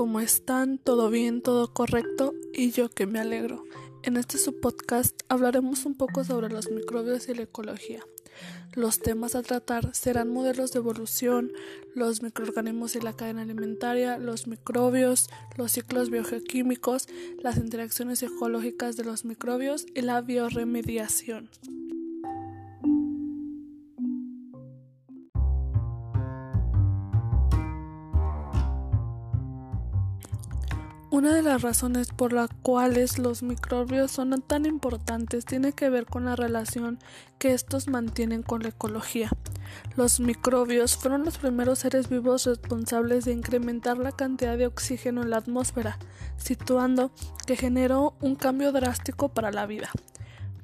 ¿cómo están? ¿Todo bien? ¿Todo correcto? Y yo que me alegro. En este subpodcast hablaremos un poco sobre los microbios y la ecología. Los temas a tratar serán modelos de evolución, los microorganismos y la cadena alimentaria, los microbios, los ciclos biogeoquímicos, las interacciones ecológicas de los microbios y la bioremediación. Una de las razones por las cuales los microbios son tan importantes tiene que ver con la relación que estos mantienen con la ecología. Los microbios fueron los primeros seres vivos responsables de incrementar la cantidad de oxígeno en la atmósfera, situando que generó un cambio drástico para la vida.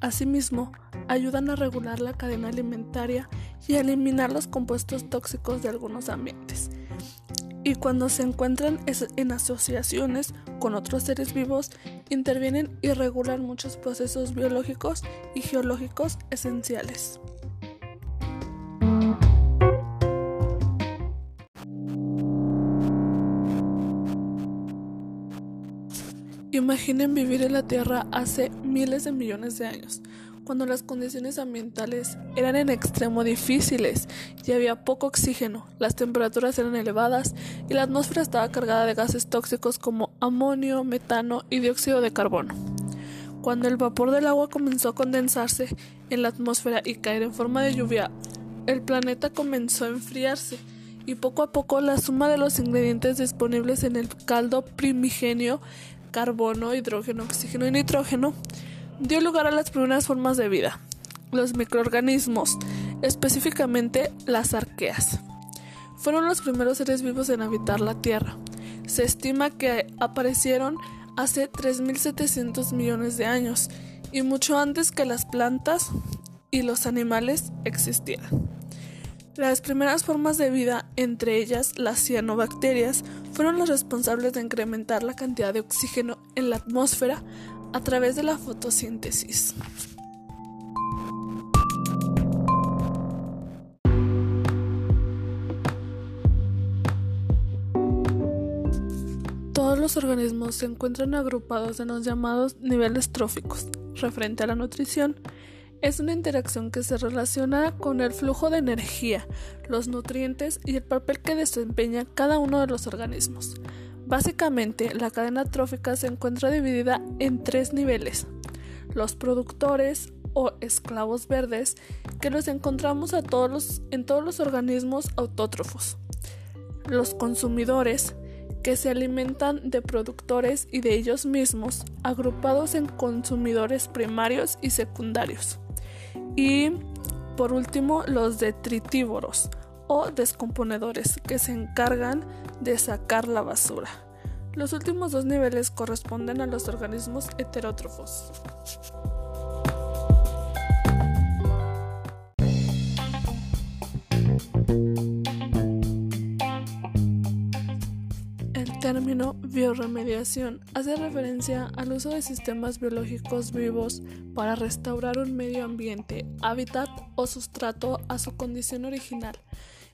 Asimismo, ayudan a regular la cadena alimentaria y a eliminar los compuestos tóxicos de algunos ambientes y cuando se encuentran en asociaciones con otros seres vivos, intervienen y regulan muchos procesos biológicos y geológicos esenciales. Imaginen vivir en la Tierra hace miles de millones de años cuando las condiciones ambientales eran en extremo difíciles y había poco oxígeno, las temperaturas eran elevadas y la atmósfera estaba cargada de gases tóxicos como amonio, metano y dióxido de carbono. Cuando el vapor del agua comenzó a condensarse en la atmósfera y caer en forma de lluvia, el planeta comenzó a enfriarse y poco a poco la suma de los ingredientes disponibles en el caldo primigenio, carbono, hidrógeno, oxígeno y nitrógeno, dio lugar a las primeras formas de vida, los microorganismos, específicamente las arqueas. Fueron los primeros seres vivos en habitar la Tierra. Se estima que aparecieron hace 3.700 millones de años y mucho antes que las plantas y los animales existieran. Las primeras formas de vida, entre ellas las cianobacterias, fueron las responsables de incrementar la cantidad de oxígeno en la atmósfera a través de la fotosíntesis. Todos los organismos se encuentran agrupados en los llamados niveles tróficos. Referente a la nutrición, es una interacción que se relaciona con el flujo de energía, los nutrientes y el papel que desempeña cada uno de los organismos. Básicamente, la cadena trófica se encuentra dividida en tres niveles. Los productores o esclavos verdes, que los encontramos a todos en todos los organismos autótrofos. Los consumidores, que se alimentan de productores y de ellos mismos, agrupados en consumidores primarios y secundarios. Y, por último, los detritívoros, o descomponedores que se encargan de sacar la basura. Los últimos dos niveles corresponden a los organismos heterótrofos. El término bioremediación hace referencia al uso de sistemas biológicos vivos para restaurar un medio ambiente, hábitat o sustrato a su condición original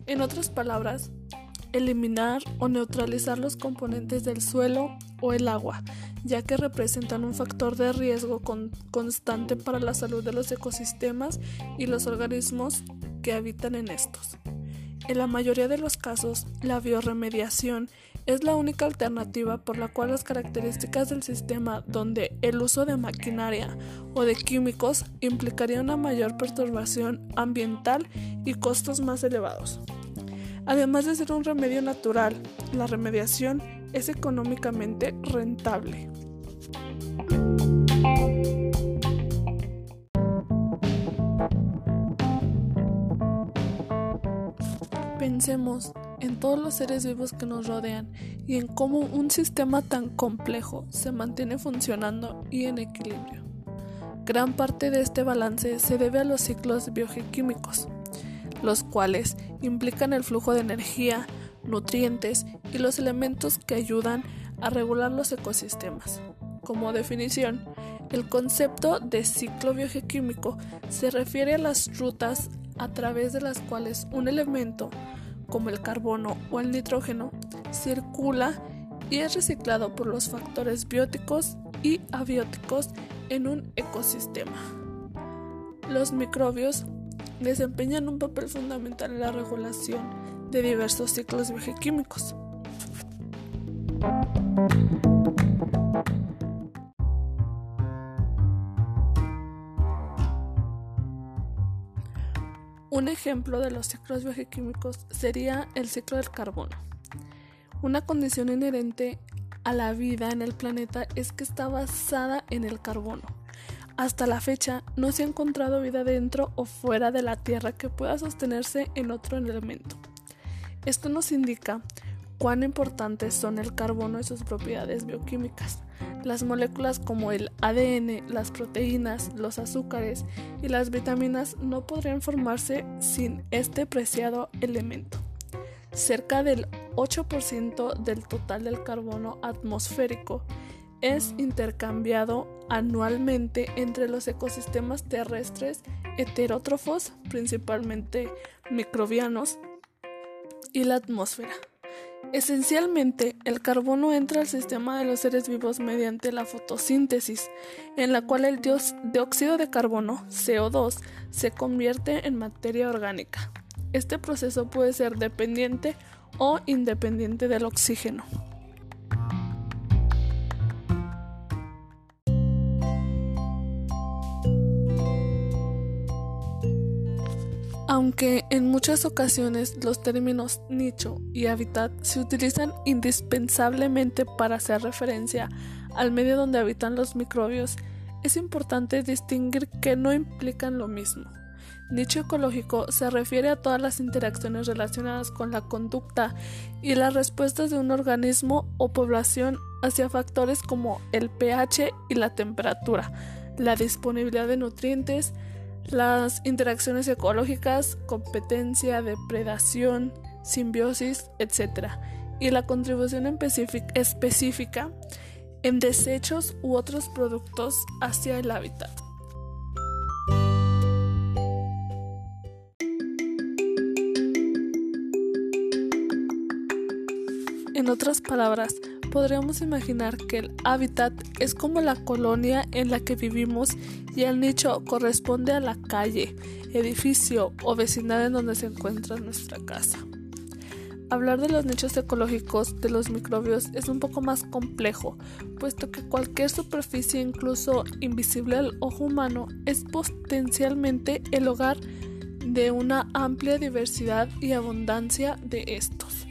en otras palabras, eliminar o neutralizar los componentes del suelo o el agua, ya que representan un factor de riesgo constante para la salud de los ecosistemas y los organismos que habitan en estos. En la mayoría de los casos, la bioremediación es la única alternativa por la cual las características del sistema donde el uso de maquinaria o de químicos implicaría una mayor perturbación ambiental y costos más elevados. Además de ser un remedio natural, la remediación es económicamente rentable. Pensemos en todos los seres vivos que nos rodean y en cómo un sistema tan complejo se mantiene funcionando y en equilibrio. Gran parte de este balance se debe a los ciclos biogequímicos, los cuales implican el flujo de energía, nutrientes y los elementos que ayudan a regular los ecosistemas. Como definición, el concepto de ciclo biogequímico se refiere a las rutas a través de las cuales un elemento, como el carbono o el nitrógeno, circula y es reciclado por los factores bióticos y abióticos en un ecosistema. Los microbios desempeñan un papel fundamental en la regulación de diversos ciclos bioquímicos. Un ejemplo de los ciclos bioquímicos sería el ciclo del carbono. Una condición inherente a la vida en el planeta es que está basada en el carbono. Hasta la fecha no se ha encontrado vida dentro o fuera de la Tierra que pueda sostenerse en otro elemento. Esto nos indica cuán importantes son el carbono y sus propiedades bioquímicas. Las moléculas como el ADN, las proteínas, los azúcares y las vitaminas no podrían formarse sin este preciado elemento. Cerca del 8% del total del carbono atmosférico es intercambiado anualmente entre los ecosistemas terrestres heterótrofos, principalmente microbianos, y la atmósfera. Esencialmente, el carbono entra al sistema de los seres vivos mediante la fotosíntesis, en la cual el dióxido de carbono, CO2, se convierte en materia orgánica. Este proceso puede ser dependiente o independiente del oxígeno. Aunque en muchas ocasiones los términos nicho y hábitat se utilizan indispensablemente para hacer referencia al medio donde habitan los microbios, es importante distinguir que no implican lo mismo. Nicho ecológico se refiere a todas las interacciones relacionadas con la conducta y las respuestas de un organismo o población hacia factores como el pH y la temperatura, la disponibilidad de nutrientes, las interacciones ecológicas, competencia, depredación, simbiosis, etc. y la contribución específica en desechos u otros productos hacia el hábitat. En otras palabras, podríamos imaginar que el hábitat es como la colonia en la que vivimos y el nicho corresponde a la calle, edificio o vecindad en donde se encuentra nuestra casa. Hablar de los nichos ecológicos de los microbios es un poco más complejo, puesto que cualquier superficie, incluso invisible al ojo humano, es potencialmente el hogar de una amplia diversidad y abundancia de estos.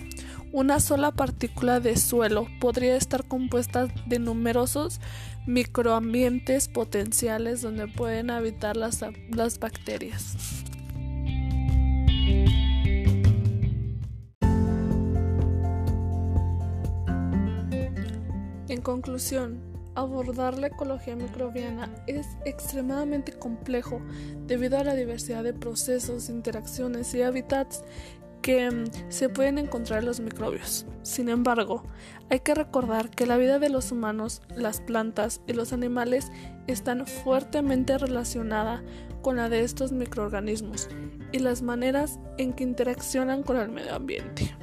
Una sola partícula de suelo podría estar compuesta de numerosos microambientes potenciales donde pueden habitar las, las bacterias. En conclusión, abordar la ecología microbiana es extremadamente complejo debido a la diversidad de procesos, interacciones y hábitats que mm, se pueden encontrar en los microbios. Sin embargo, hay que recordar que la vida de los humanos, las plantas y los animales están fuertemente relacionada con la de estos microorganismos y las maneras en que interaccionan con el medio ambiente.